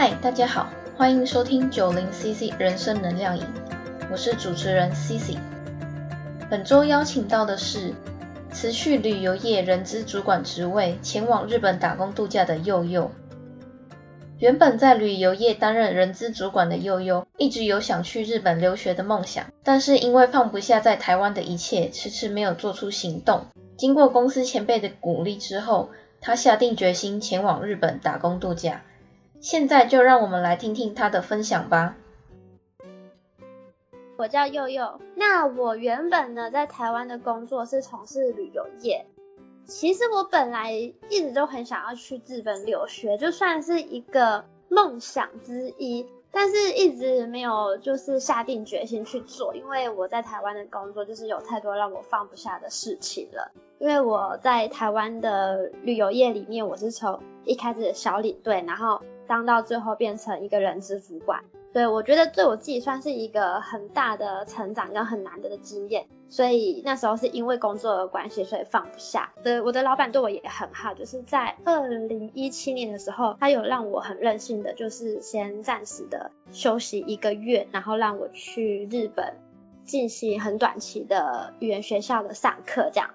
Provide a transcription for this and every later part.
嗨，大家好，欢迎收听九零 CC 人生能量营，我是主持人 CC。本周邀请到的是辞去旅游业人资主管职位，前往日本打工度假的佑佑。原本在旅游业担任人资主管的佑佑，一直有想去日本留学的梦想，但是因为放不下在台湾的一切，迟迟没有做出行动。经过公司前辈的鼓励之后，他下定决心前往日本打工度假。现在就让我们来听听他的分享吧。我叫佑佑，那我原本呢在台湾的工作是从事旅游业。其实我本来一直都很想要去日本留学，就算是一个梦想之一，但是一直没有就是下定决心去做，因为我在台湾的工作就是有太多让我放不下的事情了。因为我在台湾的旅游业里面，我是从一开始的小领队，然后。当到最后变成一个人资主管，对我觉得对我自己算是一个很大的成长跟很难得的经验。所以那时候是因为工作的关系，所以放不下。对，我的老板对我也很好，就是在二零一七年的时候，他有让我很任性的，就是先暂时的休息一个月，然后让我去日本进行很短期的语言学校的上课。这样，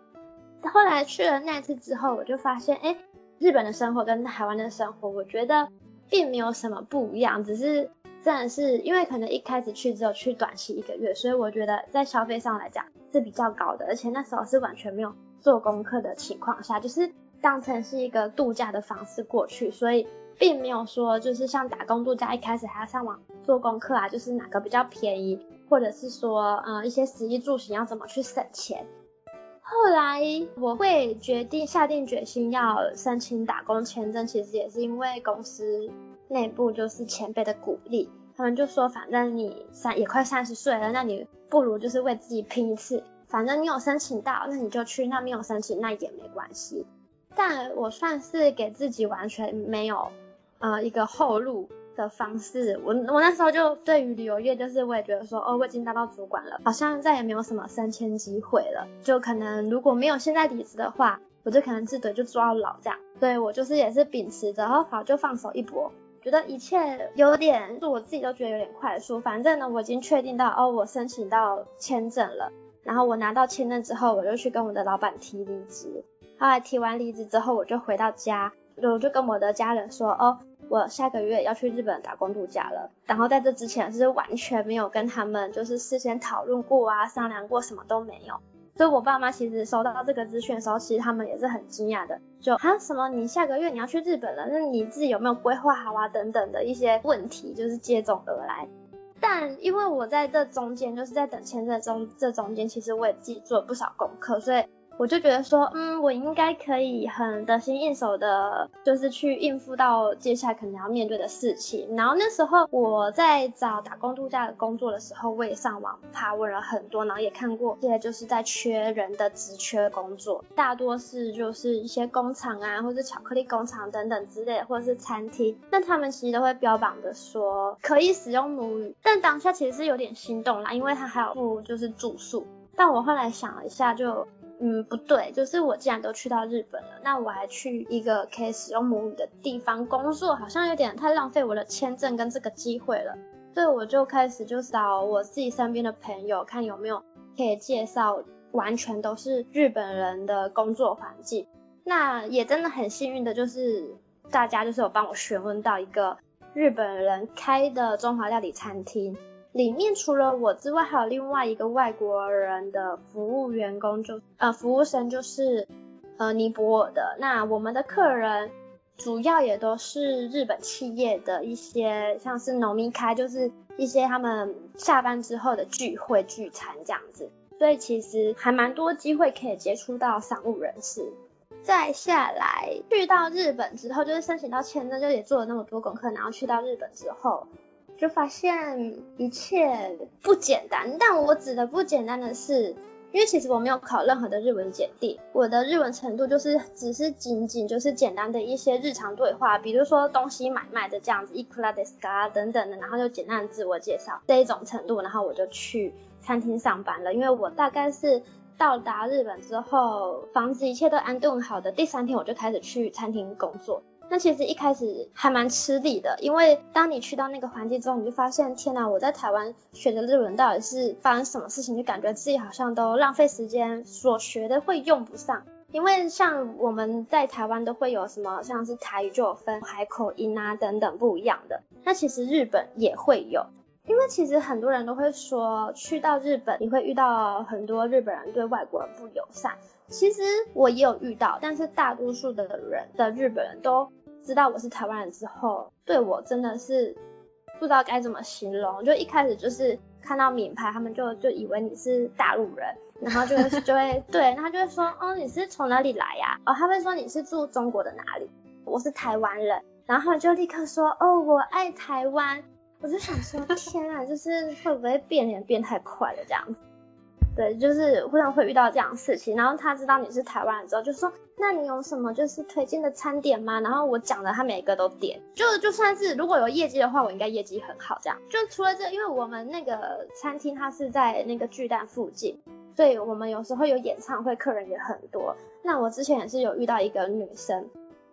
后来去了那次之后，我就发现，哎，日本的生活跟台湾的生活，我觉得。并没有什么不一样，只是真的是因为可能一开始去只有去短期一个月，所以我觉得在消费上来讲是比较高的，而且那时候是完全没有做功课的情况下，就是当成是一个度假的方式过去，所以并没有说就是像打工度假一开始还要上网做功课啊，就是哪个比较便宜，或者是说呃一些食衣住行要怎么去省钱。后来我会决定下定决心要申请打工签证，其实也是因为公司内部就是前辈的鼓励，他们就说反正你三也快三十岁了，那你不如就是为自己拼一次，反正你有申请到，那你就去；那没有申请，那也没关系。但我算是给自己完全没有呃一个后路。的方式，我我那时候就对于旅游业，就是我也觉得说，哦，我已经当到主管了，好像再也没有什么升迁机会了。就可能如果没有现在离职的话，我就可能自怼就做到老这样。对我就是也是秉持着，然后好就放手一搏，觉得一切有点，就我自己都觉得有点快速。反正呢，我已经确定到，哦，我申请到签证了，然后我拿到签证之后，我就去跟我的老板提离职。后来提完离职之后，我就回到家，我就跟我的家人说，哦。我下个月要去日本打工度假了，然后在这之前是完全没有跟他们就是事先讨论过啊，商量过什么都没有。所以我爸妈其实收到这个资讯的时候，其实他们也是很惊讶的，就啊什么你下个月你要去日本了，那你自己有没有规划好啊？等等的一些问题就是接踵而来。但因为我在这中间就是在等签证中这中间，其实我也自己做了不少功课，所以。我就觉得说，嗯，我应该可以很得心应手的，就是去应付到接下来可能要面对的事情。然后那时候我在找打工度假的工作的时候，我也上网爬问了很多，然后也看过现在就是在缺人的职缺工作，大多是就是一些工厂啊，或者巧克力工厂等等之类，或者是餐厅。那他们其实都会标榜的说可以使用母语，但当下其实是有点心动啦，因为他还有付就是住宿。但我后来想了一下，就。嗯，不对，就是我既然都去到日本了，那我还去一个可以使用母语的地方工作，好像有点太浪费我的签证跟这个机会了。所以我就开始就找我自己身边的朋友，看有没有可以介绍完全都是日本人的工作环境。那也真的很幸运的，就是大家就是有帮我询问到一个日本人开的中华料理餐厅。里面除了我之外，还有另外一个外国人的服务员工，就呃服务生就是呃尼泊尔的。那我们的客人主要也都是日本企业的一些，像是农民开，就是一些他们下班之后的聚会聚餐这样子。所以其实还蛮多机会可以接触到商务人士。再下来去到日本之后，就是申请到签证，就也做了那么多功课，然后去到日本之后。就发现一切不简单，但我指的不简单的是，因为其实我没有考任何的日文检定，我的日文程度就是只是仅仅就是简单的一些日常对话，比如说东西买卖的这样子，いくらですか等等的，然后就简单的自我介绍这一种程度，然后我就去餐厅上班了。因为我大概是到达日本之后，房子一切都安顿好的第三天，我就开始去餐厅工作。 那其实一开始还蛮吃力的，因为当你去到那个环境之后，你就发现，天哪，我在台湾学的日文到底是发生什么事情？就感觉自己好像都浪费时间，所学的会用不上。因为像我们在台湾都会有什么，像是台语就有分海口音啊等等不一样的，那其实日本也会有。因为其实很多人都会说，去到日本你会遇到很多日本人对外国人不友善。其实我也有遇到，但是大多数的人的日本人都。知道我是台湾人之后，对我真的是不知道该怎么形容。就一开始就是看到名牌，他们就就以为你是大陆人，然后就会 就会对，他就会说哦你是从哪里来呀？哦他会说你是住中国的哪里？我是台湾人，然后就立刻说哦我爱台湾。我就想说天啊，就是会不会变脸变太快了这样子？对，就是忽然会遇到这样的事情，然后他知道你是台湾人之后，就说：“那你有什么就是推荐的餐点吗？”然后我讲的，他每个都点，就就算是如果有业绩的话，我应该业绩很好。这样，就除了这，因为我们那个餐厅它是在那个巨蛋附近，所以我们有时候有演唱会，客人也很多。那我之前也是有遇到一个女生，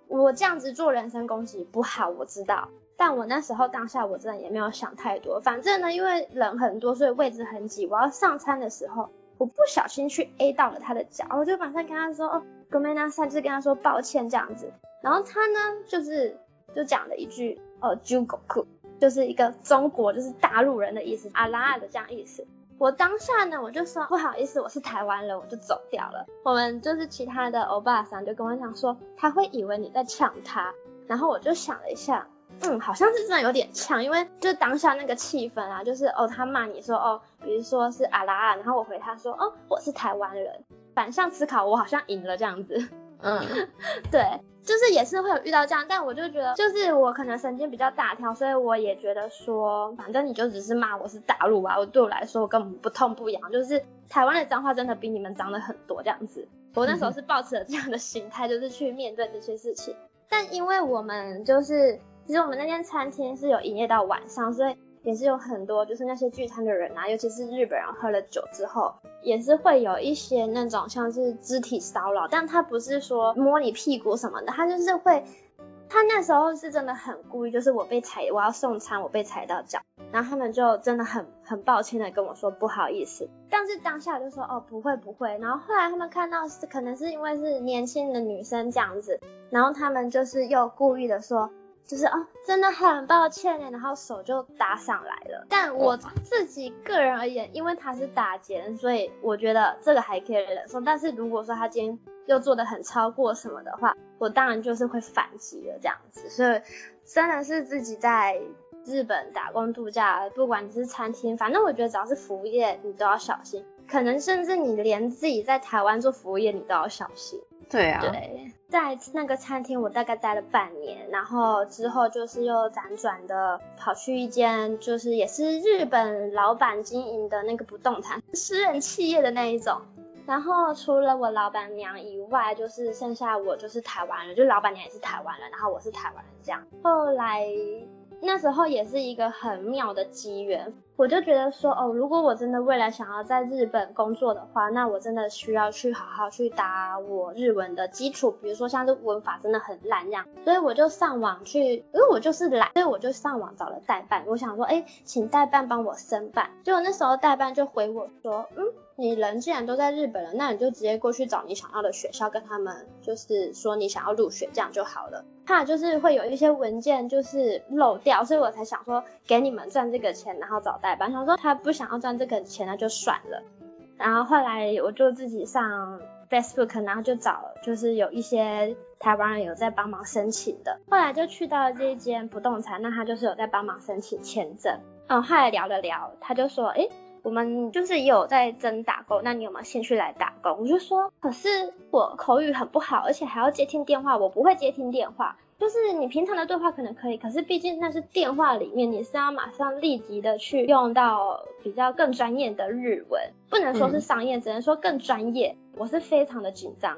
我这样子做人身攻击不好，我知道。但我那时候当下我真的也没有想太多，反正呢，因为人很多，所以位置很挤。我要上餐的时候，我不小心去 A 到了他的脚，我就马上跟他说：“哦，哥梅纳萨，就是跟他说抱歉这样子。”然后他呢，就是就讲了一句：“哦，Jugo，就是一个中国就是大陆人的意思，阿拉的这样意思。”我当下呢，我就说不好意思，我是台湾人，我就走掉了。我们就是其他的欧巴桑就跟我讲说，他会以为你在抢他，然后我就想了一下。嗯，好像是真的有点呛，因为就当下那个气氛啊，就是哦，他骂你说哦，比如说是阿拉，然后我回他说哦，我是台湾人，反向思考，我好像赢了这样子。嗯，对，就是也是会有遇到这样，但我就觉得，就是我可能神经比较大条，所以我也觉得说，反正你就只是骂我是大陆啊，我对我来说我根本不痛不痒，就是台湾的脏话真的比你们脏的很多这样子。我那时候 是抱持了这样的心态，就是去面对这些事情，但因为我们就是。其实我们那间餐厅是有营业到晚上，所以也是有很多就是那些聚餐的人啊，尤其是日本人喝了酒之后，也是会有一些那种像是肢体骚扰，但他不是说摸你屁股什么的，他就是会，他那时候是真的很故意，就是我被踩，我要送餐，我被踩到脚，然后他们就真的很很抱歉的跟我说不好意思，但是当下就说哦不会不会，然后后来他们看到是可能是因为是年轻的女生这样子，然后他们就是又故意的说。就是哦，真的很抱歉呢，然后手就搭上来了。但我自己个人而言，因为他是打劫，所以我觉得这个还可以忍受。但是如果说他今天又做的很超过什么的话，我当然就是会反击了这样子。所以真的是自己在日本打工度假，不管你是餐厅，反正我觉得只要是服务业，你都要小心。可能甚至你连自己在台湾做服务业，你都要小心。对啊，对，在那个餐厅我大概待了半年，然后之后就是又辗转的跑去一间，就是也是日本老板经营的那个不动产私人企业的那一种。然后除了我老板娘以外，就是剩下我就是台湾人，就老板娘也是台湾人，然后我是台湾人这样。后来那时候也是一个很妙的机缘。我就觉得说，哦，如果我真的未来想要在日本工作的话，那我真的需要去好好去打我日文的基础，比如说像这文法真的很烂这样，所以我就上网去，因为我就是懒，所以我就上网找了代办，我想说，哎，请代办帮我申办，结果那时候代办就回我说，嗯。你人既然都在日本了，那你就直接过去找你想要的学校，跟他们就是说你想要入学，这样就好了。怕就是会有一些文件就是漏掉，所以我才想说给你们赚这个钱，然后找代班。想说他不想要赚这个钱，那就算了。然后后来我就自己上 Facebook，然后就找就是有一些台湾人有在帮忙申请的。后来就去到了这一间不动产，那他就是有在帮忙申请签证。嗯，后来聊了聊，他就说，哎。我们就是也有在争打工，那你有没有兴趣来打工？我就说，可是我口语很不好，而且还要接听电话，我不会接听电话。就是你平常的对话可能可以，可是毕竟那是电话里面，你是要马上立即的去用到比较更专业的日文，不能说是商业，只能说更专业。我是非常的紧张，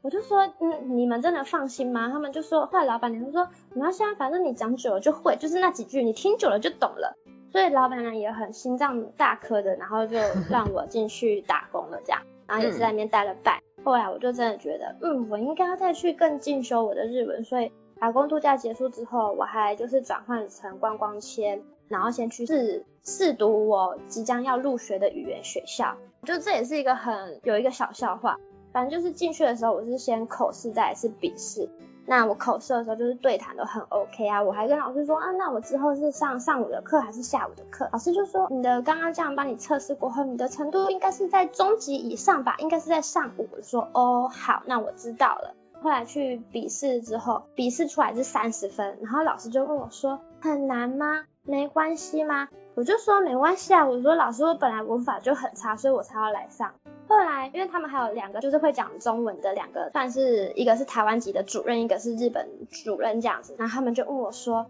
我就说，嗯，你们真的放心吗？他们就说，后来老板娘就说，你要现在反正你讲久了就会，就是那几句你听久了就懂了。所以老板娘也很心脏大颗的，然后就 让我进去打工了，这样，然后也是在那边待了半。后来我就真的觉得，嗯，我应该要再去更进修我的日文，所以打工度假结束之后，我还就是转换成观光签，然后先去试试读我即将要入学的语言学校。就这也是一个很有一个小笑话，反正就是进去的时候，我是先口试，再是笔试。那我口试的时候就是对谈都很 OK 啊，我还跟老师说啊，那我之后是上上午的课还是下午的课？老师就说你的刚刚这样帮你测试过后，你的程度应该是在中级以上吧，应该是在上午。我说哦好，那我知道了。后来去笔试之后，笔试出来是三十分，然后老师就问我说很难吗？没关系吗？我就说没关系啊，我说老师我本来文法就很差，所以我才要来上。后来，因为他们还有两个，就是会讲中文的两个，算是一个是台湾籍的主任，一个是日本主任这样子。然后他们就问我说：“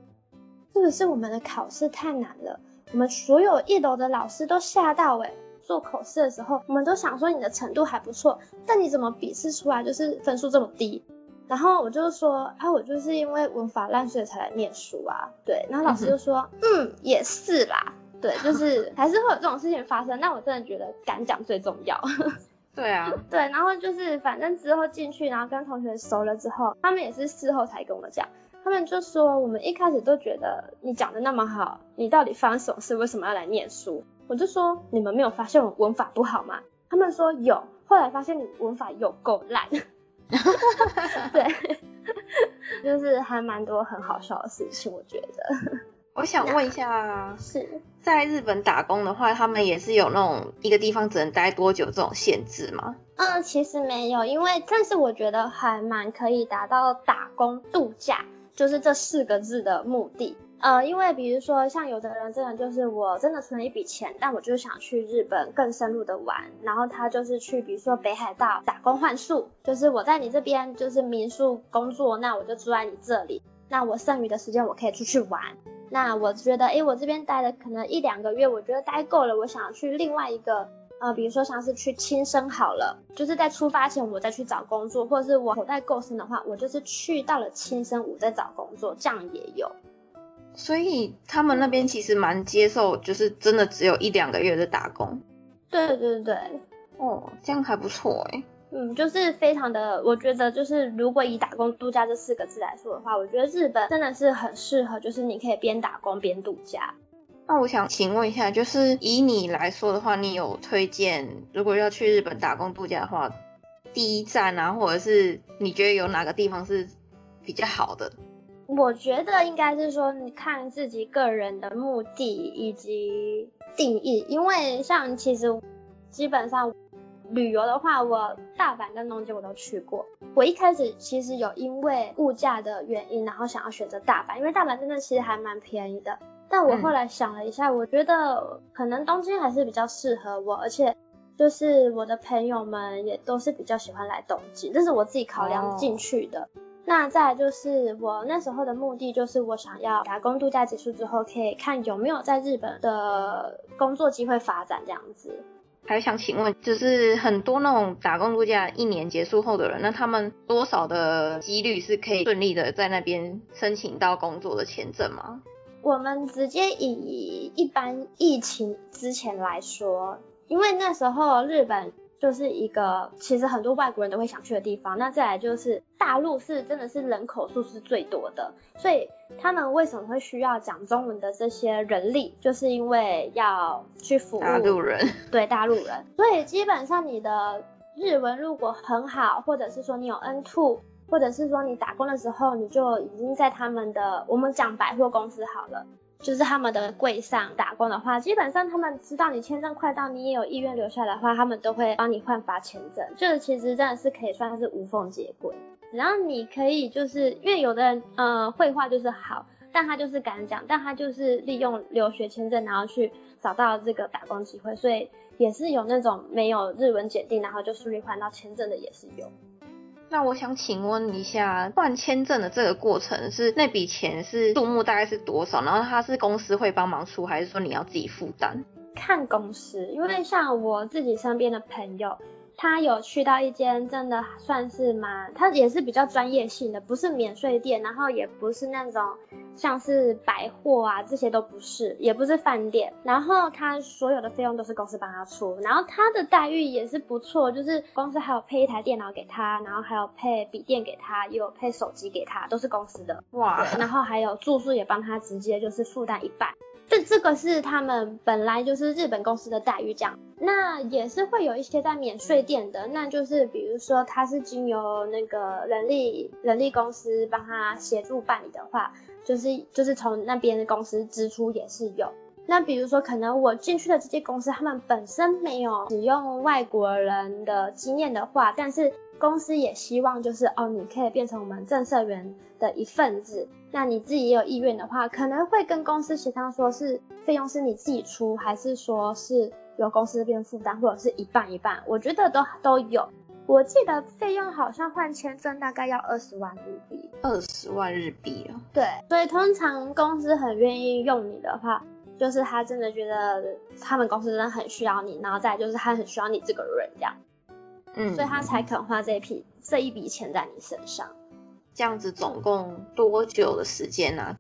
是不是我们的考试太难了？我们所有一楼的老师都吓到哎！做口试的时候，我们都想说你的程度还不错，但你怎么笔试出来就是分数这么低？”然后我就说：“啊，我就是因为文法烂，所以才来念书啊。”对，然后老师就说：“嗯，也是啦。”对，就是还是会有这种事情发生，那我真的觉得敢讲最重要。对啊，对，然后就是反正之后进去，然后跟同学熟了之后，他们也是事后才跟我讲，他们就说我们一开始都觉得你讲的那么好，你到底发生什么事？为什么要来念书？我就说你们没有发现我文法不好吗？他们说有，后来发现你文法有够烂。对，就是还蛮多很好笑的事情，我觉得。我想问一下，是在日本打工的话，他们也是有那种一个地方只能待多久这种限制吗？嗯，其实没有，因为但是我觉得还蛮可以达到打工度假，就是这四个字的目的。呃，因为比如说像有的人真的就是我真的存了一笔钱，但我就想去日本更深入的玩，然后他就是去比如说北海道打工换宿，就是我在你这边就是民宿工作，那我就住在你这里，那我剩余的时间我可以出去玩。那我觉得，哎，我这边待了可能一两个月，我觉得待够了，我想去另外一个，呃，比如说像是去轻生好了，就是在出发前我再去找工作，或者是我口袋够深的话，我就是去到了轻生我再找工作，这样也有。所以他们那边其实蛮接受，就是真的只有一两个月的打工。对对对对，哦，这样还不错哎。嗯，就是非常的，我觉得就是如果以打工度假这四个字来说的话，我觉得日本真的是很适合，就是你可以边打工边度假。那我想请问一下，就是以你来说的话，你有推荐如果要去日本打工度假的话，第一站啊，或者是你觉得有哪个地方是比较好的？我觉得应该是说，你看自己个人的目的以及定义，因为像其实基本上。旅游的话，我大阪跟东京我都去过。我一开始其实有因为物价的原因，然后想要选择大阪，因为大阪真的其实还蛮便宜的。但我后来想了一下，我觉得可能东京还是比较适合我，而且就是我的朋友们也都是比较喜欢来东京，这是我自己考量进去的。那再就是我那时候的目的，就是我想要打工度假结束之后，可以看有没有在日本的工作机会发展这样子。还想请问，就是很多那种打工度假一年结束后的人，那他们多少的几率是可以顺利的在那边申请到工作的签证吗？我们直接以一般疫情之前来说，因为那时候日本。就是一个其实很多外国人都会想去的地方。那再来就是大陆是真的是人口数是最多的，所以他们为什么会需要讲中文的这些人力，就是因为要去服务大陆人。对大陆人，所以基本上你的日文如果很好，或者是说你有 N two，或者是说你打工的时候你就已经在他们的我们讲百货公司好了。就是他们的柜上打工的话，基本上他们知道你签证快到，你也有意愿留下来的话，他们都会帮你换发签证。就是其实真的是可以算是无缝接轨。然后你可以就是因为有的人呃绘画就是好，但他就是敢讲，但他就是利用留学签证然后去找到这个打工机会，所以也是有那种没有日文检定然后就顺利换到签证的也是有。那我想请问一下，办签证的这个过程是那笔钱是数目大概是多少？然后他是公司会帮忙出，还是说你要自己负担？看公司，因为像我自己身边的朋友，他有去到一间真的算是蛮，他也是比较专业性的，不是免税店，然后也不是那种像是百货啊这些都不是，也不是饭店，然后他所有的费用都是公司帮他出，然后他的待遇也是不错，就是公司还有配一台电脑给他，然后还有配笔电给他，也有配手机给他，都是公司的。哇，然后还有住宿也帮他直接就是负担一半。这这个是他们本来就是日本公司的待遇，这样，那也是会有一些在免税店的，那就是比如说他是经由那个人力人力公司帮他协助办理的话，就是就是从那边的公司支出也是有。那比如说可能我进去的这些公司，他们本身没有使用外国人的经验的话，但是公司也希望就是哦，你可以变成我们正社员的一份子。那你自己也有意愿的话，可能会跟公司协商，说是费用是你自己出，还是说是由公司这边负担，或者是一半一半，我觉得都都有。我记得费用好像换签证大概要二十万日币，二十万日币啊。对，所以通常公司很愿意用你的话，就是他真的觉得他们公司真的很需要你，然后再就是他很需要你这个人这样，嗯，所以他才肯花这一笔这一笔钱在你身上。这样子总共多久的时间呢？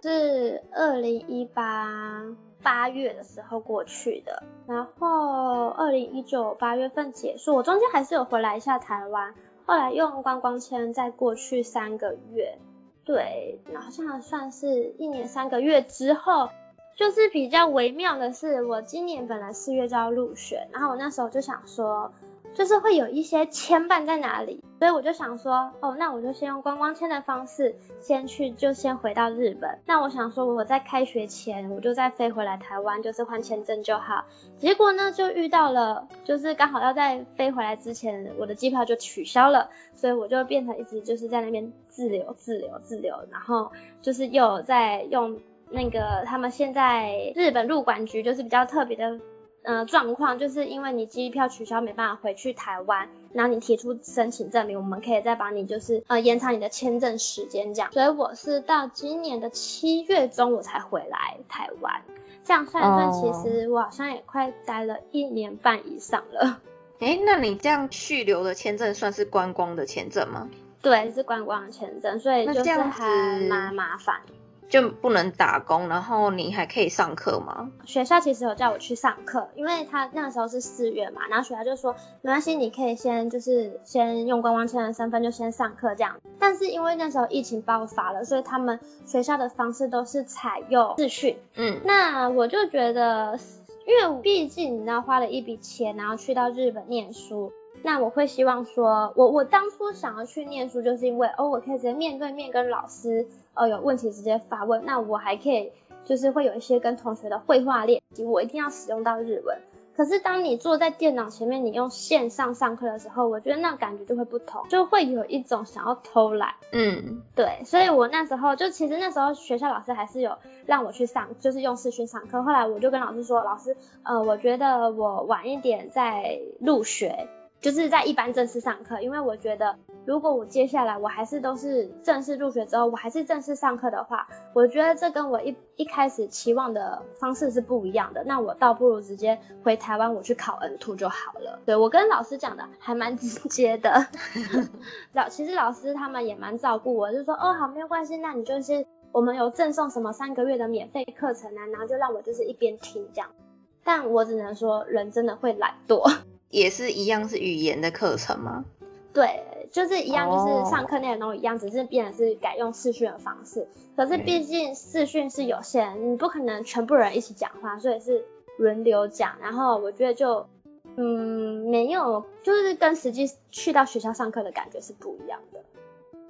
是二零一八八月的时候过去的，然后二零一九八月份结束。我中间还是有回来一下台湾，后来用观光签再过去三个月，对，好像算是一年三个月之后。就是比较微妙的是，我今年本来四月就要入学，然后我那时候就想说。就是会有一些牵绊在哪里，所以我就想说，哦，那我就先用观光签的方式先去，就先回到日本。那我想说，我在开学前我就再飞回来台湾，就是换签证就好。结果呢，就遇到了，就是刚好要在飞回来之前，我的机票就取消了，所以我就变成一直就是在那边滞留、滞留、滞留，然后就是又在用那个他们现在日本入管局就是比较特别的。呃，状况就是因为你机票取消没办法回去台湾，然后你提出申请证明，我们可以再帮你就是呃延长你的签证时间这样。所以我是到今年的七月中我才回来台湾，这样算一算，其实我好像也快待了一年半以上了。哎，那你这样续留的签证算是观光的签证吗？对，是观光的签证，所以就是还蛮麻烦。就不能打工，然后你还可以上课吗？学校其实有叫我去上课，因为他那个时候是四月嘛，然后学校就说没关系，你可以先就是先用观光签的身份就先上课这样。但是因为那时候疫情爆发了，所以他们学校的方式都是采用视讯。嗯，那我就觉得，因为毕竟你知道花了一笔钱，然后去到日本念书，那我会希望说，我我当初想要去念书，就是因为哦，我可以直接面对面跟老师。呃，有问题直接发问，那我还可以，就是会有一些跟同学的绘画练习，我一定要使用到日文。可是当你坐在电脑前面，你用线上上课的时候，我觉得那感觉就会不同，就会有一种想要偷懒。嗯，对，所以我那时候就其实那时候学校老师还是有让我去上，就是用视讯上课。后来我就跟老师说，老师，呃，我觉得我晚一点再入学。就是在一般正式上课，因为我觉得，如果我接下来我还是都是正式入学之后，我还是正式上课的话，我觉得这跟我一一开始期望的方式是不一样的。那我倒不如直接回台湾，我去考 N two 就好了。对我跟老师讲的还蛮直接的，老其实老师他们也蛮照顾我，就说哦好没有关系，那你就是我们有赠送什么三个月的免费课程啊，然后就让我就是一边听这样。但我只能说，人真的会懒惰。也是一样是语言的课程吗？对，就是一样，就是上课内容都一样，只是变的是改用视讯的方式。可是毕竟视讯是有限，你不可能全部人一起讲话，所以是轮流讲。然后我觉得就，嗯，没有，就是跟实际去到学校上课的感觉是不一样的。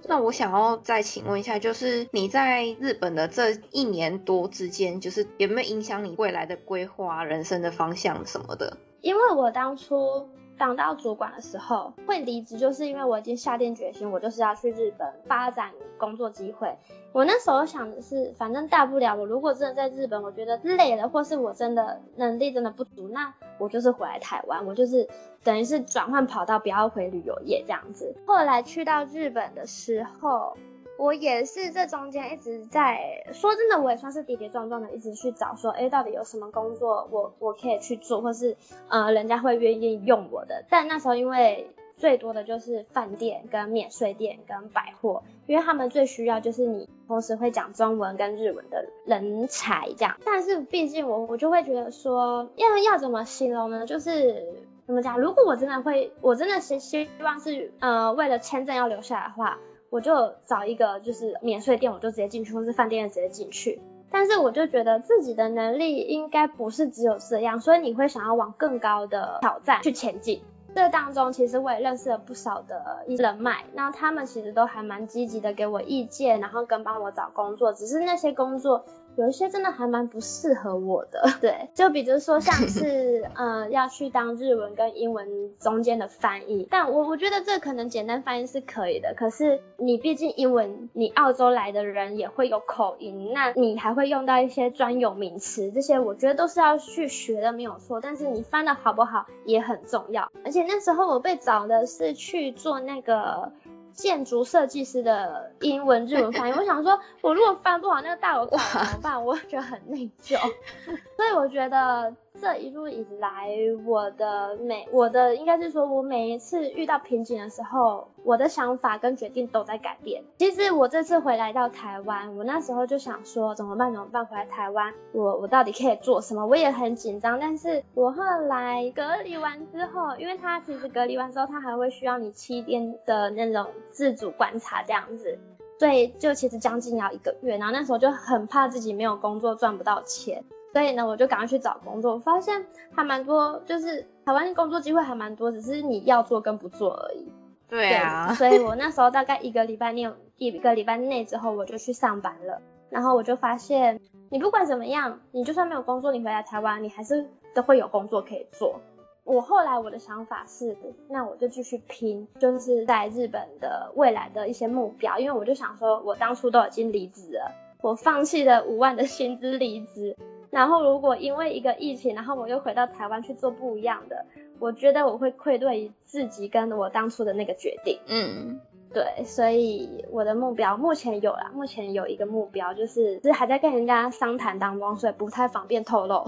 那我想要再请问一下，就是你在日本的这一年多之间，就是有没有影响你未来的规划、人生的方向什么的？因为我当初当到主管的时候会离职，就是因为我已经下定决心，我就是要去日本发展工作机会。我那时候想的是，反正大不了我如果真的在日本，我觉得累了，或是我真的能力真的不足，那我就是回来台湾，我就是等于是转换跑道，不要回旅游业这样子。后来去到日本的时候，我也是这中间一直在说真的，我也算是跌跌撞撞的一直去找说，哎，到底有什么工作我我可以去做，或是呃人家会愿意用我的。但那时候因为最多的就是饭店跟免税店跟百货，因为他们最需要就是你同时会讲中文跟日文的人才这样。但是毕竟我我就会觉得说，要要怎么形容呢？就是怎么讲？如果我真的会，我真的是希望是呃为了签证要留下来的话。我就找一个就是免税店，我就直接进去，或是饭店直接进去。但是我就觉得自己的能力应该不是只有这样，所以你会想要往更高的挑战去前进。这当中其实我也认识了不少的人脉，那他们其实都还蛮积极的给我意见，然后跟帮我找工作。只是那些工作。有一些真的还蛮不适合我的，对，就比如说像是，呃，要去当日文跟英文中间的翻译，但我我觉得这可能简单翻译是可以的，可是你毕竟英文，你澳洲来的人也会有口音，那你还会用到一些专有名词，这些我觉得都是要去学的，没有错，但是你翻的好不好也很重要，而且那时候我被找的是去做那个。建筑设计师的英文、日文翻译，我想说，我如果翻不好那个大楼怎么办？我觉得很内疚，所以我觉得。这一路以来，我的每我的应该是说，我每一次遇到瓶颈的时候，我的想法跟决定都在改变。其实我这次回来到台湾，我那时候就想说，怎么办？怎么办？回来台湾，我我到底可以做什么？我也很紧张。但是我后来隔离完之后，因为他其实隔离完之后，他还会需要你七天的那种自主观察这样子，所以就其实将近要一个月。然后那时候就很怕自己没有工作，赚不到钱。所以呢，我就赶快去找工作，我发现还蛮多，就是台湾工作机会还蛮多，只是你要做跟不做而已。对啊，所以我那时候大概一个礼拜内，一个礼拜内之后，我就去上班了。然后我就发现，你不管怎么样，你就算没有工作，你回来台湾，你还是都会有工作可以做。我后来我的想法是，那我就继续拼，就是在日本的未来的一些目标，因为我就想说，我当初都已经离职了，我放弃了五万的薪资离职。然后，如果因为一个疫情，然后我又回到台湾去做不一样的，我觉得我会愧对于自己跟我当初的那个决定。嗯，对，所以我的目标目前有了，目前有一个目标，就是是还在跟人家商谈当中，所以不太方便透露。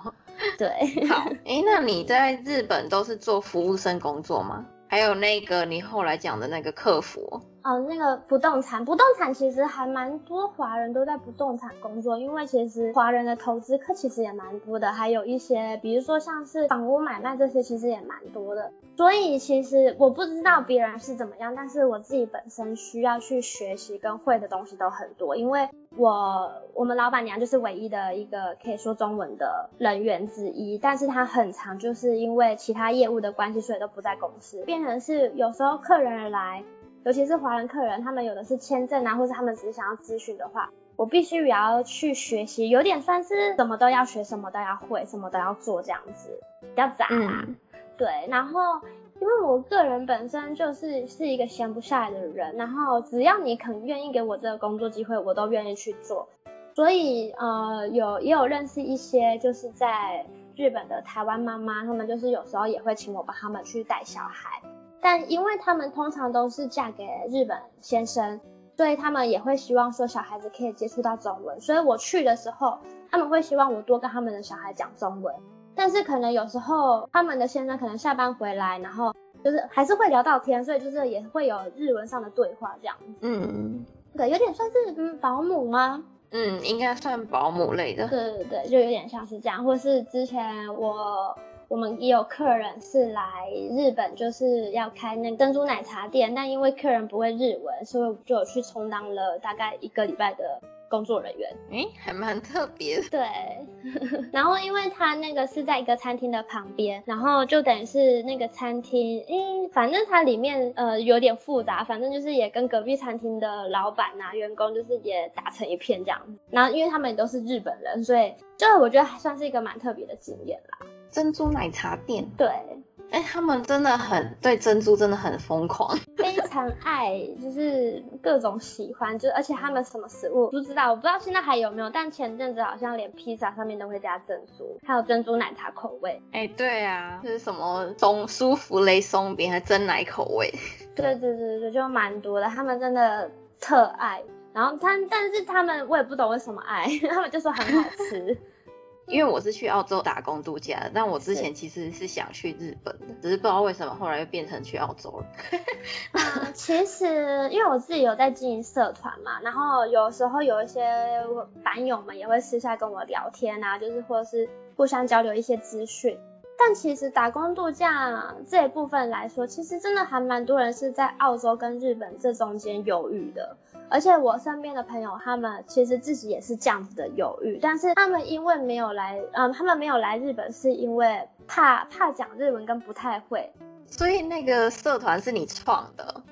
对，好，哎，那你在日本都是做服务生工作吗？还有那个你后来讲的那个客服？嗯，那个不动产，不动产其实还蛮多华人都在不动产工作，因为其实华人的投资客其实也蛮多的，还有一些，比如说像是房屋买卖这些，其实也蛮多的。所以其实我不知道别人是怎么样，但是我自己本身需要去学习跟会的东西都很多，因为我我们老板娘就是唯一的一个可以说中文的人员之一，但是她很长就是因为其他业务的关系，所以都不在公司，变成是有时候客人来。尤其是华人客人，他们有的是签证啊，或者他们只是想要咨询的话，我必须也要去学习，有点算是什么都要学，什么都要会，什么都要做这样子，比较杂啦。对，然后因为我个人本身就是是一个闲不下来的人，然后只要你肯愿意给我这个工作机会，我都愿意去做。所以呃，有也有认识一些就是在日本的台湾妈妈，他们就是有时候也会请我帮他们去带小孩。但因为他们通常都是嫁给日本先生，所以他们也会希望说小孩子可以接触到中文。所以我去的时候，他们会希望我多跟他们的小孩讲中文。但是可能有时候他们的先生可能下班回来，然后就是还是会聊到天，所以就是也会有日文上的对话这样子。嗯，对，有点算是嗯保姆吗？嗯，应该算保姆类的。对对对，就有点像是这样，或是之前我。我们也有客人是来日本，就是要开那珍珠奶茶店，但因为客人不会日文，所以就有去充当了大概一个礼拜的工作人员。哎，还蛮特别。对，然后因为他那个是在一个餐厅的旁边，然后就等于是那个餐厅，哎，反正它里面呃有点复杂，反正就是也跟隔壁餐厅的老板呐、员工就是也打成一片这样。然后因为他们也都是日本人，所以就我觉得还算是一个蛮特别的经验啦。珍珠奶茶店，对，哎，他们真的很对珍珠真的很疯狂，非常爱，就是各种喜欢，就而且他们什么食物不知道，我不知道现在还有没有，但前阵子好像连披萨上面都会加珍珠，还有珍珠奶茶口味。哎，对啊，就是什么松舒芙蕾松饼，还真奶口味。对对对对，就蛮多的，他们真的。特爱。然后他，但是他们我也不懂为什么爱，他们就说很好吃。因为我是去澳洲打工度假的，但我之前其实是想去日本的，只是不知道为什么后来又变成去澳洲了。啊，其实因为我自己有在经营社团嘛，然后有时候有一些版友们也会私下跟我聊天啊，就是或者是互相交流一些资讯。但其实打工度假这一部分来说，其实真的还蛮多人是在澳洲跟日本这中间犹豫的。而且我身边的朋友，他们其实自己也是这样子的犹豫，但是他们因为没有来，嗯，他们没有来日本，是因为怕怕讲日文跟不太会。所以那个社团是你创的？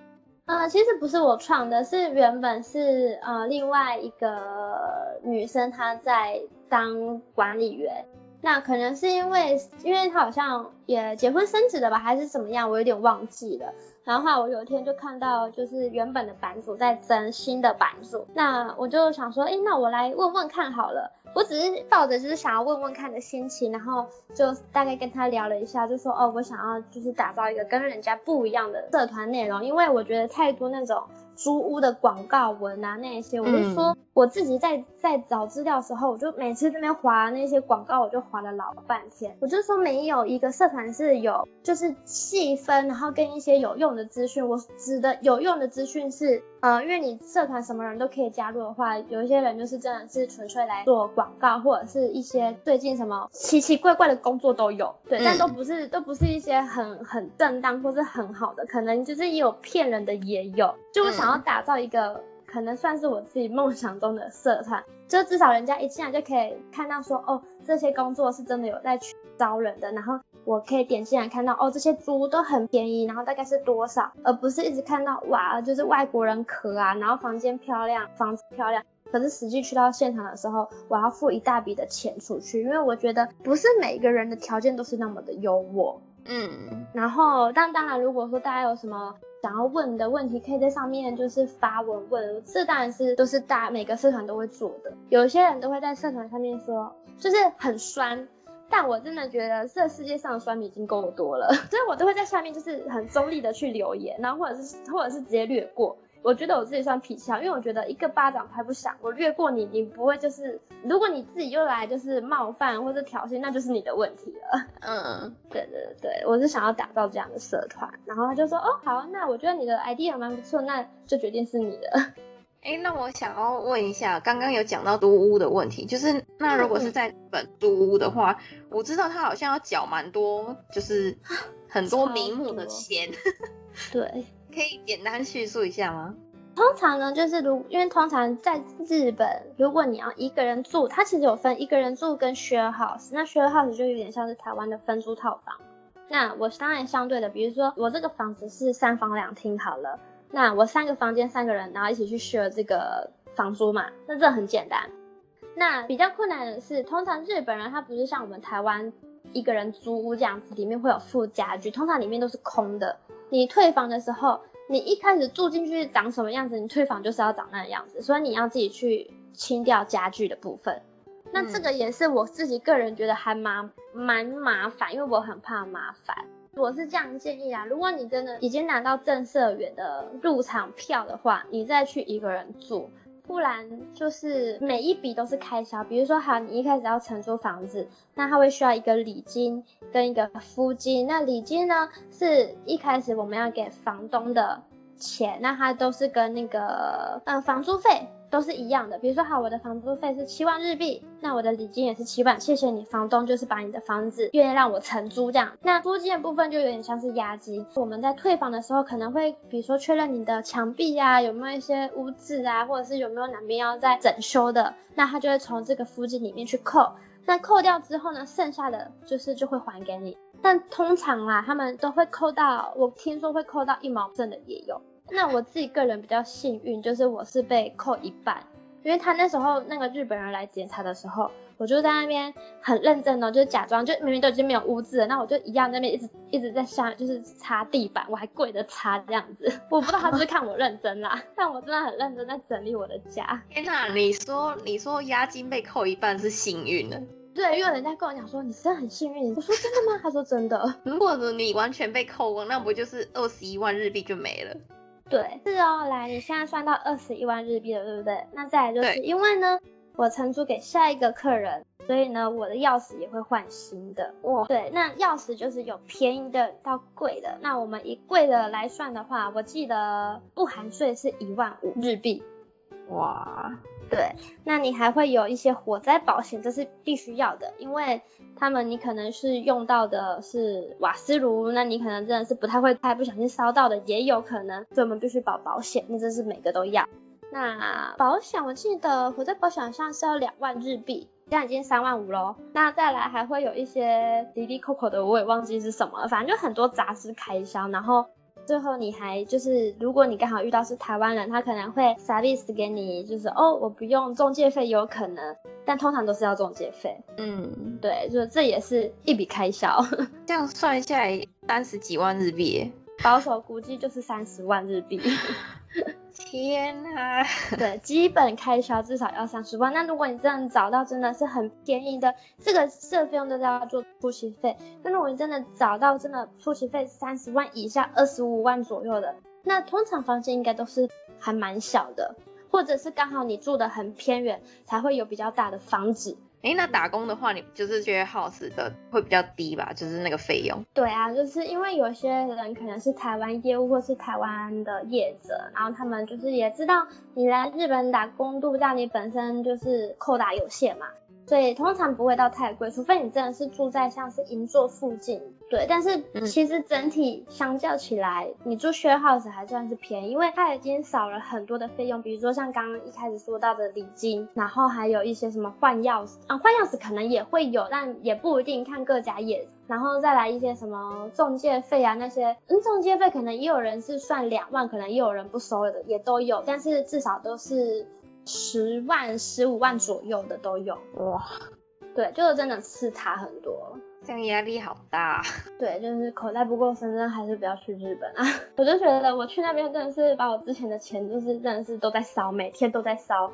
呃，其实不是我创的，是原本是呃另外一个女生她在当管理员。那可能是因为，因为她好像也结婚生子了吧，还是怎么样，我有点忘记了。然后我有一天就看到，就是原本的版主在增新的版主，那我就想说，哎，那我来问问看好了。我只是抱着就是想要问问看的心情，然后就大概跟他聊了一下，就说，哦，我想要就是打造一个跟人家不一样的社团内容，因为我觉得太多那种。租屋的广告文啊，那些我就说我自己在在找资料的时候，我就每次这边划那些广告，我就划了老半天。我就说没有一个社团是有就是细分，然后跟一些有用的资讯。我指的有用的资讯是。呃，因为你社团什么人都可以加入的话，有一些人就是真的是纯粹来做广告，或者是一些最近什么奇奇怪怪的工作都有，对，但都不是都不是一些很很正当或是很好的，可能就是也有骗人的也有。就我想要打造一个可能算是我自己梦想中的社团，就至少人家一进来就可以看到说，哦，这些工作是真的有在去招人的，然后。我可以点进来看到哦，这些租都很便宜，然后大概是多少，而不是一直看到哇，就是外国人壳啊，然后房间漂亮，房子漂亮，可是实际去到现场的时候，我要付一大笔的钱出去，因为我觉得不是每个人的条件都是那么的优渥。嗯，然后但当然，如果说大家有什么想要问的问题，可以在上面就是发文问，这当然是都是大每个社团都会做的，有些人都会在社团上面说，就是很酸。但我真的觉得这世界上的酸民已经够多了，所以我都会在下面就是很中立的去留言，然后或者是或者是直接略过。我觉得我自己算脾气好，因为我觉得一个巴掌拍不响，我略过你，你不会就是，如果你自己又来就是冒犯或者挑衅，那就是你的问题了。嗯，对对对，我是想要打造这样的社团，然后他就说，哦好，那我觉得你的 idea 蛮不错，那就决定是你的。哎，那我想要问一下，刚刚有讲到租屋的问题，就是那如果是在日本租屋的话，我知道他好像要缴蛮多，就是很多名目的钱。对，可以简单叙述一下吗？通常呢，就是如因为通常在日本，如果你要一个人住，它其实有分一个人住跟 share house，那 share house 就有点像是台湾的分租套房。那我当然相对的，比如说我这个房子是三房两厅好了。那我三个房间三个人，然后一起去 share 这个房租嘛，那这很简单。那比较困难的是，通常日本人他不是像我们台湾一个人租屋这样子，里面会有附家具，通常里面都是空的。你退房的时候，你一开始住进去长什么样子，你退房就是要长那个样子，所以你要自己去清掉家具的部分。那这个也是我自己个人觉得还蛮蛮麻烦，因为我很怕麻烦。我是这样建议啊，如果你真的已经拿到正社员的入场票的话，你再去一个人住，不然就是每一笔都是开销。比如说，好，你一开始要承租房子，那他会需要一个礼金跟一个租金。那礼金呢，是一开始我们要给房东的钱，那他都是跟那个嗯房租费。都是一样的，比如说好，我的房租费是七万日币，那我的礼金也是七万，谢谢你房东，就是把你的房子愿意让我承租这样。那租金的部分就有点像是押金，我们在退房的时候可能会，比如说确认你的墙壁啊有没有一些污渍啊，或者是有没有哪边要再整修的，那他就会从这个租金里面去扣，那扣掉之后呢，剩下的就是就会还给你，但通常啦，他们都会扣到，我听说会扣到一毛挣的也有。那我自己个人比较幸运，就是我是被扣一半，因为他那时候那个日本人来检查的时候，我就在那边很认真哦，就假装就明明都已经没有污渍了，那我就一样那边一直一直在下，就是擦地板，我还跪着擦这样子。我不知道他是不是看我认真啦，但我真的很认真在整理我的家。天哪，你说你说押金被扣一半是幸运的？对，因为人家跟我讲说你真的很幸运。我说真的吗？他说真的。如果你完全被扣光，那不就是二十一万日币就没了？对，是哦，来，你现在算到二十一万日币了，对不对？那再来就是因为呢，我承租给下一个客人，所以呢，我的钥匙也会换新的。哇，对，那钥匙就是有便宜的到贵的。那我们以贵的来算的话，我记得不含税是一万五日币。哇。对，那你还会有一些火灾保险，这是必须要的，因为他们你可能是用到的是瓦斯炉，那你可能真的是不太会开，不小心烧到的也有可能，所以我们必须保保险，那这是每个都要。那保险我记得火灾保险上是要两万日币，现在已经三万五喽。那再来还会有一些滴滴扣扣的，我也忘记是什么了，反正就很多杂志开销，然后。最后你还就是，如果你刚好遇到是台湾人，他可能会 service 给你，就是哦，我不用中介费，有可能，但通常都是要中介费。嗯，对，就这也是一笔开销。这样算下来三十几万日币，保守估计就是三十万日币。天呐，对，基本开销至少要三十万。那如果你真的找到真的是很便宜的，这个这费用都是要做出席费。那如果你真的找到真的出席费三十万以下，二十五万左右的，那通常房间应该都是还蛮小的，或者是刚好你住的很偏远，才会有比较大的房子。哎，那打工的话，你就是觉得耗时的会比较低吧？就是那个费用。对啊，就是因为有些人可能是台湾业务或是台湾的业者，然后他们就是也知道你来日本打工度假，你本身就是扣打有限嘛。所以通常不会到太贵，除非你真的是住在像是银座附近，对。但是其实整体相较起来，你住 share house 还算是便宜，因为它已经少了很多的费用，比如说像刚刚一开始说到的礼金，然后还有一些什么换钥匙啊，换钥匙可能也会有，但也不一定看各家业。然后再来一些什么中介费啊那些，嗯，中介费可能也有人是算两万，可能也有人不收的，也都有，但是至少都是。十万、十五万左右的都有哇，对，就是真的是差很多，这样压力好大。对，就是口袋不够深，真还是不要去日本啊！我就觉得我去那边真的是把我之前的钱，就是真的是都在烧，每天都在烧。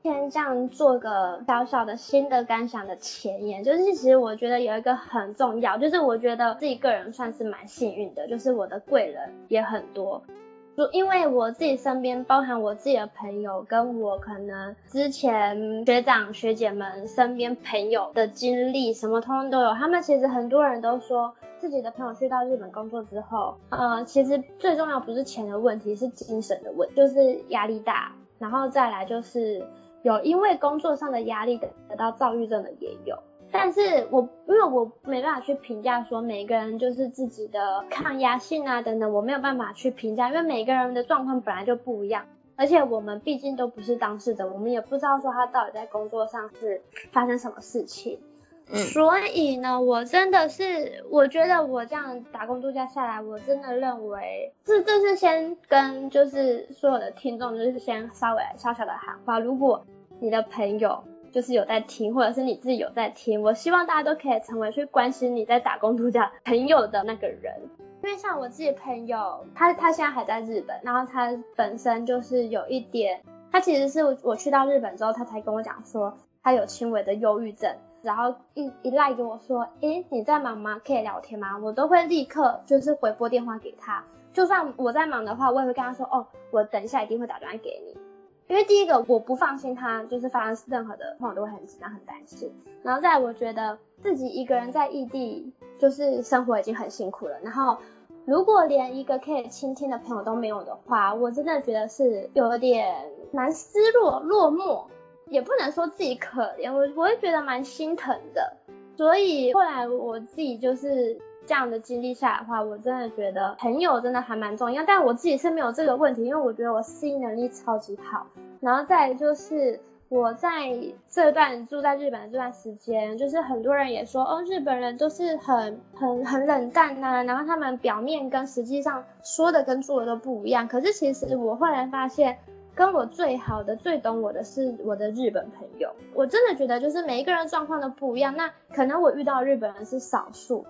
先这样做个小小的新的感想的前言，就是其实我觉得有一个很重要，就是我觉得自己个人算是蛮幸运的，就是我的贵人也很多。就因为我自己身边，包含我自己的朋友，跟我可能之前学长学姐们身边朋友的经历，什么通通都有。他们其实很多人都说，自己的朋友去到日本工作之后，呃，其实最重要不是钱的问题，是精神的问，就是压力大，然后再来就是有因为工作上的压力得得到躁郁症的也有。但是我因为我没办法去评价说每个人就是自己的抗压性啊等等，我没有办法去评价，因为每个人的状况本来就不一样，而且我们毕竟都不是当事者，我们也不知道说他到底在工作上是发生什么事情。所以呢，我真的是我觉得我这样打工度假下来，我真的认为这这是先跟就是所有的听众就是先稍微小小的喊话，如果你的朋友。就是有在听，或者是你自己有在听。我希望大家都可以成为去关心你在打工度假朋友的那个人，因为像我自己朋友，他他现在还在日本，然后他本身就是有一点，他其实是我去到日本之后，他才跟我讲说他有轻微的忧郁症，然后一一赖跟我说，诶，你在忙吗？可以聊天吗？我都会立刻就是回拨电话给他，就算我在忙的话，我也会跟他说，哦，我等一下一定会打电话给你。因为第一个我不放心他，就是发生任何的朋友都会很紧张、很担心。然后再我觉得自己一个人在异地，就是生活已经很辛苦了。然后如果连一个可以倾听的朋友都没有的话，我真的觉得是有点蛮失落、落寞，也不能说自己可怜，我我会觉得蛮心疼的。所以后来我自己就是。这样的经历下来的话，我真的觉得朋友真的还蛮重要。但我自己是没有这个问题，因为我觉得我适应能力超级好。然后再就是我在这段住在日本的这段时间，就是很多人也说，哦，日本人都是很很很冷淡呐，然后他们表面跟实际上说的跟做的都不一样。可是其实我后来发现，跟我最好的、最懂我的是我的日本朋友。我真的觉得就是每一个人状况都不一样，那可能我遇到日本人是少数。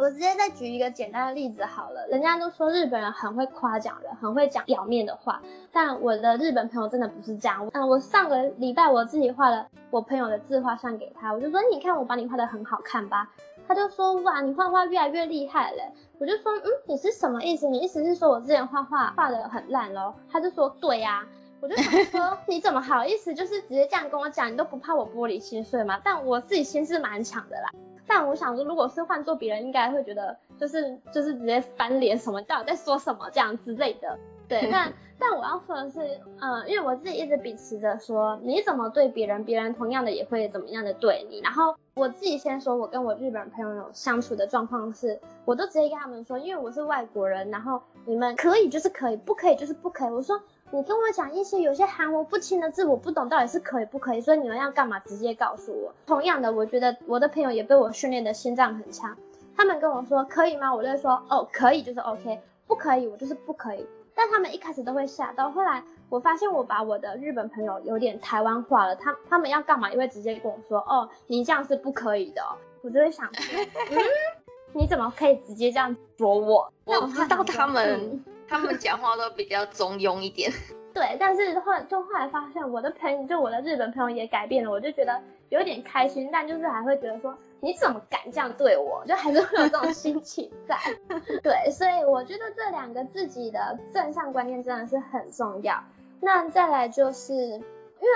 我直接再举一个简单的例子好了，人家都说日本人很会夸奖人，很会讲表面的话，但我的日本朋友真的不是这样。嗯，我上个礼拜我自己画了我朋友的自画像给他，我就说你看我把你画的很好看吧。他就说哇，你画画越来越厉害了。我就说嗯，你是什么意思？你意思是说我之前画画画的很烂喽？他就说对呀。我就想说 你怎么好意思，就是直接这样跟我讲，你都不怕我玻璃心碎吗？但我自己心是蛮强的啦。但我想说，如果是换做别人，应该会觉得就是就是直接翻脸什么，到底在说什么这样之类的。对，但 但我要说的是，呃，因为我自己一直秉持着说，你怎么对别人，别人同样的也会怎么样的对你。然后我自己先说，我跟我日本朋友相处的状况是，我都直接跟他们说，因为我是外国人，然后你们可以就是可以，不可以就是不可以。我说你跟我讲一些有些含糊不清的字，我不懂到底是可以不可以，所以你们要干嘛，直接告诉我。同样的，我觉得我的朋友也被我训练的心脏很强，他们跟我说可以吗？我就说哦可以，就是 OK，不可以我就是不可以。但他们一开始都会吓到，后来我发现我把我的日本朋友有点台湾化了，他他们要干嘛也会直接跟我说，哦，你这样是不可以的，我就会想，嗯，你怎么可以直接这样说我？我知道他们他们讲话都比较中庸一点。对，但是后来就后来发现我的朋友，就我的日本朋友也改变了，我就觉得有点开心，但就是还会觉得说。你怎么敢这样对我？就还是会有这种心情在，对，所以我觉得这两个自己的正向观念真的是很重要。那再来就是，因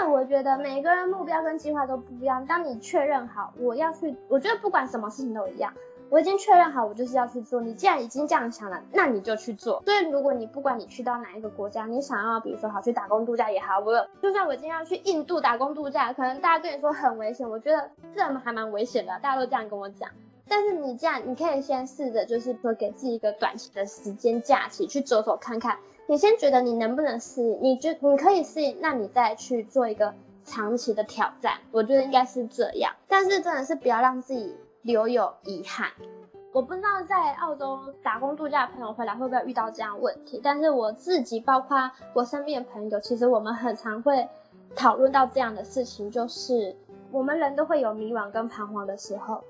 为我觉得每个人目标跟计划都不一样。当你确认好我要去，我觉得不管什么事情都一样。我已经确认好，我就是要去做。你既然已经这样想了，那你就去做。所以，如果你不管你去到哪一个国家，你想要，比如说好去打工度假也好，我就算我今天要去印度打工度假，可能大家跟你说很危险，我觉得这还蛮危险的，大家都这样跟我讲。但是你这样，你可以先试着，就是说给自己一个短期的时间假期去走走看看。你先觉得你能不能适应，你觉你可以适应，那你再去做一个长期的挑战。我觉得应该是这样。但是真的是不要让自己。留有遗憾，我不知道在澳洲打工度假的朋友回来会不会遇到这样问题，但是我自己包括我身边的朋友，其实我们很常会讨论到这样的事情，就是我们人都会有迷惘跟彷徨的时候，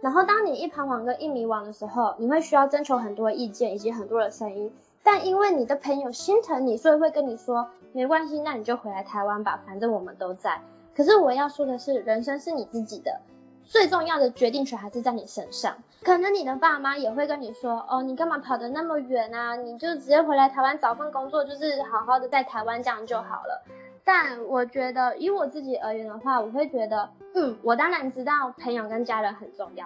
然后当你一彷徨跟一迷惘的时候，你会需要征求很多意见以及很多的声音，但因为你的朋友心疼你，所以会跟你说没关系，那你就回来台湾吧，反正我们都在。可是我要说的是，人生是你自己的。最重要的决定权还是在你身上。可能你的爸妈也会跟你说：“哦，你干嘛跑得那么远啊？你就直接回来台湾找份工作，就是好好的在台湾这样就好了。”但我觉得，以我自己而言的话，我会觉得，嗯，我当然知道朋友跟家人很重要，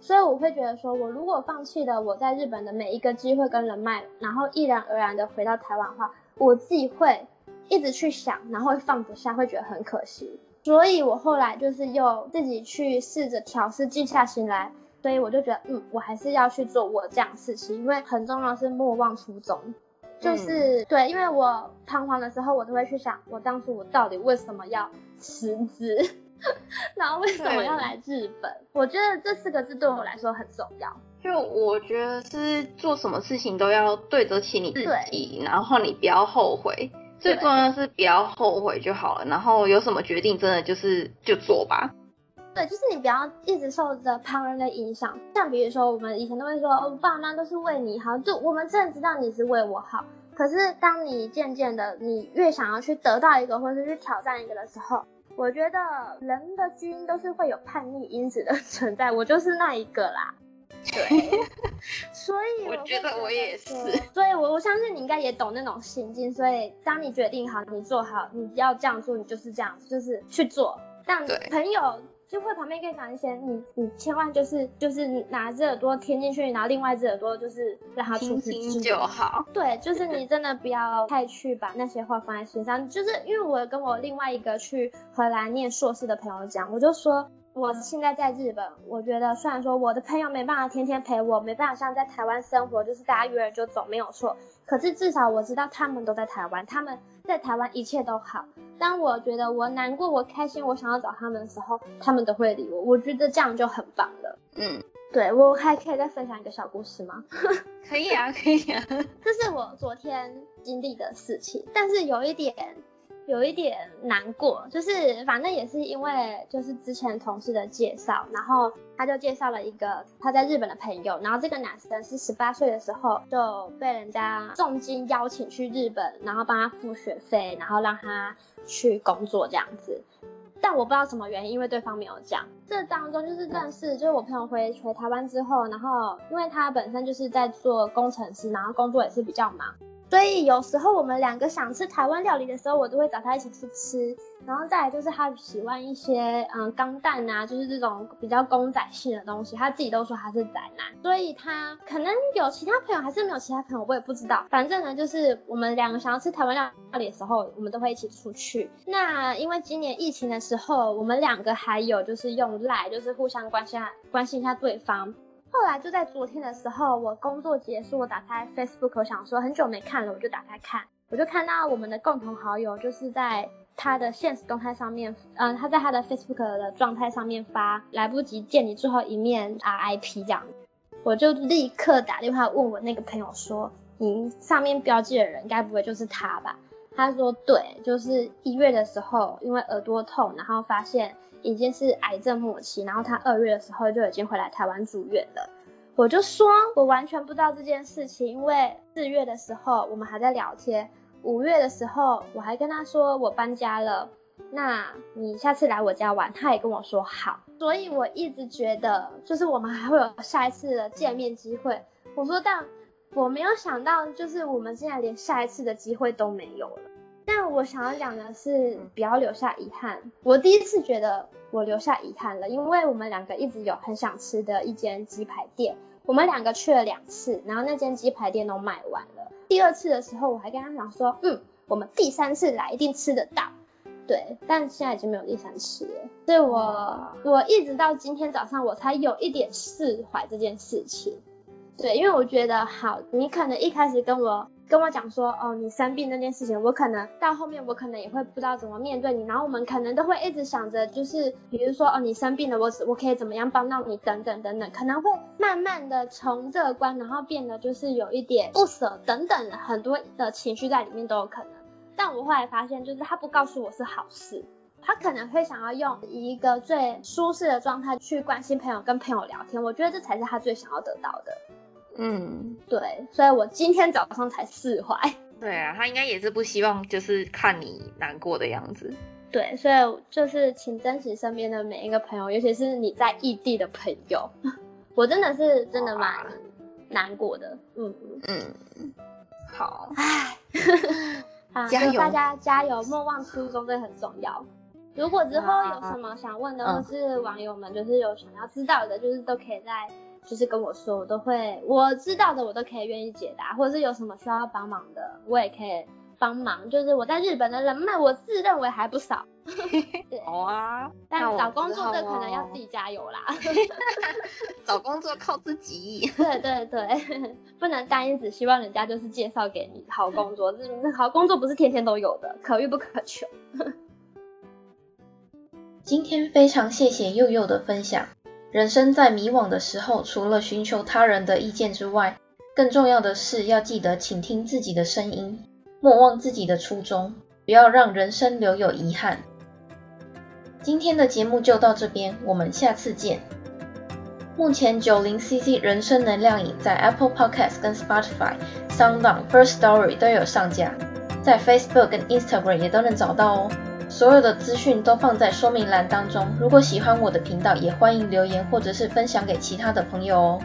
所以我会觉得说，我如果放弃了我在日本的每一个机会跟人脉，然后毅然而然的回到台湾的话，我自己会一直去想，然后放不下，会觉得很可惜。所以我后来就是又自己去试着调试，静下心来。所以我就觉得，嗯，我还是要去做我这样事情，因为很重要是莫忘初衷。就是对，因为我彷徨的时候，我都会去想，我当初我到底为什么要辞职，然后为什么要来日本？我觉得这四个字对我来说很重要。就我觉得是做什么事情都要对得起你自己，然后你不要后悔。最重要是不要后悔就好了，然后有什么决定真的就是就做吧。对，就是你不要一直受着旁人的影响，像比如说我们以前都会说，哦，爸妈都是为你好，就我们真的知道你是为我好。可是当你渐渐的，你越想要去得到一个，或是去挑战一个的时候，我觉得人的基因都是会有叛逆因子的存在，我就是那一个啦。对，所以我觉得我也是，所以我我相信你应该也懂那种心境。所以当你决定好，你做好，你要这样做，你就是这样，就是去做。但朋友就会旁边跟你讲一些，你你千万就是就是拿只耳朵听进去，然后另外一只耳朵就是让他出去就好。对，就是你真的不要太去把那些话放在心上。就是因为我跟我另外一个去荷兰念硕士的朋友讲，我就说。我现在在日本，我觉得虽然说我的朋友没办法天天陪我，没办法像在台湾生活，就是大家约了就走，没有错。可是至少我知道他们都在台湾，他们在台湾一切都好。当我觉得我难过、我开心、我想要找他们的时候，他们都会理我。我觉得这样就很棒了。嗯，对我还可以再分享一个小故事吗？可以啊，可以啊。这是我昨天经历的事情，但是有一点。有一点难过，就是反正也是因为就是之前同事的介绍，然后他就介绍了一个他在日本的朋友，然后这个男生是十八岁的时候就被人家重金邀请去日本，然后帮他付学费，然后让他去工作这样子。但我不知道什么原因，因为对方没有讲。这当中就是认识，就是我朋友回回台湾之后，然后因为他本身就是在做工程师，然后工作也是比较忙。所以有时候我们两个想吃台湾料理的时候，我都会找他一起去吃。然后再来就是他喜欢一些嗯钢蛋啊，就是这种比较公仔性的东西，他自己都说他是宅男，所以他可能有其他朋友还是没有其他朋友，我也不知道。反正呢，就是我们两个想要吃台湾料理的时候，我们都会一起出去。那因为今年疫情的时候，我们两个还有就是用赖，就是互相关心下关心一下对方。后来就在昨天的时候，我工作结束，我打开 Facebook，我想说很久没看了，我就打开看，我就看到我们的共同好友就是在他的现实动态上面，嗯，他在他的 Facebook 的状态上面发来不及见你最后一面 RIP 这样，我就立刻打电话问我那个朋友说，你上面标记的人该不会就是他吧？他说对，就是一月的时候因为耳朵痛，然后发现。已经是癌症末期，然后他二月的时候就已经回来台湾住院了。我就说，我完全不知道这件事情，因为四月的时候我们还在聊天，五月的时候我还跟他说我搬家了，那你下次来我家玩，他也跟我说好。所以我一直觉得，就是我们还会有下一次的见面机会。我说，但我没有想到，就是我们现在连下一次的机会都没有了。但我想要讲的是，不要留下遗憾。我第一次觉得我留下遗憾了，因为我们两个一直有很想吃的一间鸡排店，我们两个去了两次，然后那间鸡排店都卖完了。第二次的时候，我还跟他讲说，嗯，我们第三次来一定吃得到。对，但现在已经没有第三次了，所以我我一直到今天早上，我才有一点释怀这件事情。对，因为我觉得好，你可能一开始跟我。跟我讲说，哦，你生病那件事情，我可能到后面我可能也会不知道怎么面对你，然后我们可能都会一直想着，就是比如说，哦，你生病了，我我可以怎么样帮到你，等等等等，可能会慢慢的从乐观，然后变得就是有一点不舍，等等很多的情绪在里面都有可能。但我后来发现，就是他不告诉我是好事，他可能会想要用一个最舒适的状态去关心朋友，跟朋友聊天，我觉得这才是他最想要得到的。嗯，对，所以我今天早上才释怀。对啊，他应该也是不希望就是看你难过的样子。对，所以就是请珍惜身边的每一个朋友，尤其是你在异地的朋友。我真的是真的蛮难过的。嗯嗯，好，唉，加油，大家加油，莫忘初衷，这很重要。如果之后有什么想问的，或是网友们就是有想要知道的，就是都可以在。就是跟我说，我都会我知道的，我都可以愿意解答，或者是有什么需要帮忙的，我也可以帮忙。就是我在日本的人脉，我自认为还不少。好啊，但找工作这可能要自己加油啦。找工作靠自己。对对对，不能单一只希望人家就是介绍给你好工作，这好工作不是天天都有的，可遇不可求。今天非常谢谢佑佑的分享。人生在迷惘的时候，除了寻求他人的意见之外，更重要的是要记得倾听自己的声音，莫忘自己的初衷，不要让人生留有遗憾。今天的节目就到这边，我们下次见。目前九零 CC 人生能量饮在 Apple Podcast、跟 Spotify、SoundOn、First Story 都有上架，在 Facebook 跟 Instagram 也都能找到哦。所有的资讯都放在说明栏当中。如果喜欢我的频道，也欢迎留言或者是分享给其他的朋友哦。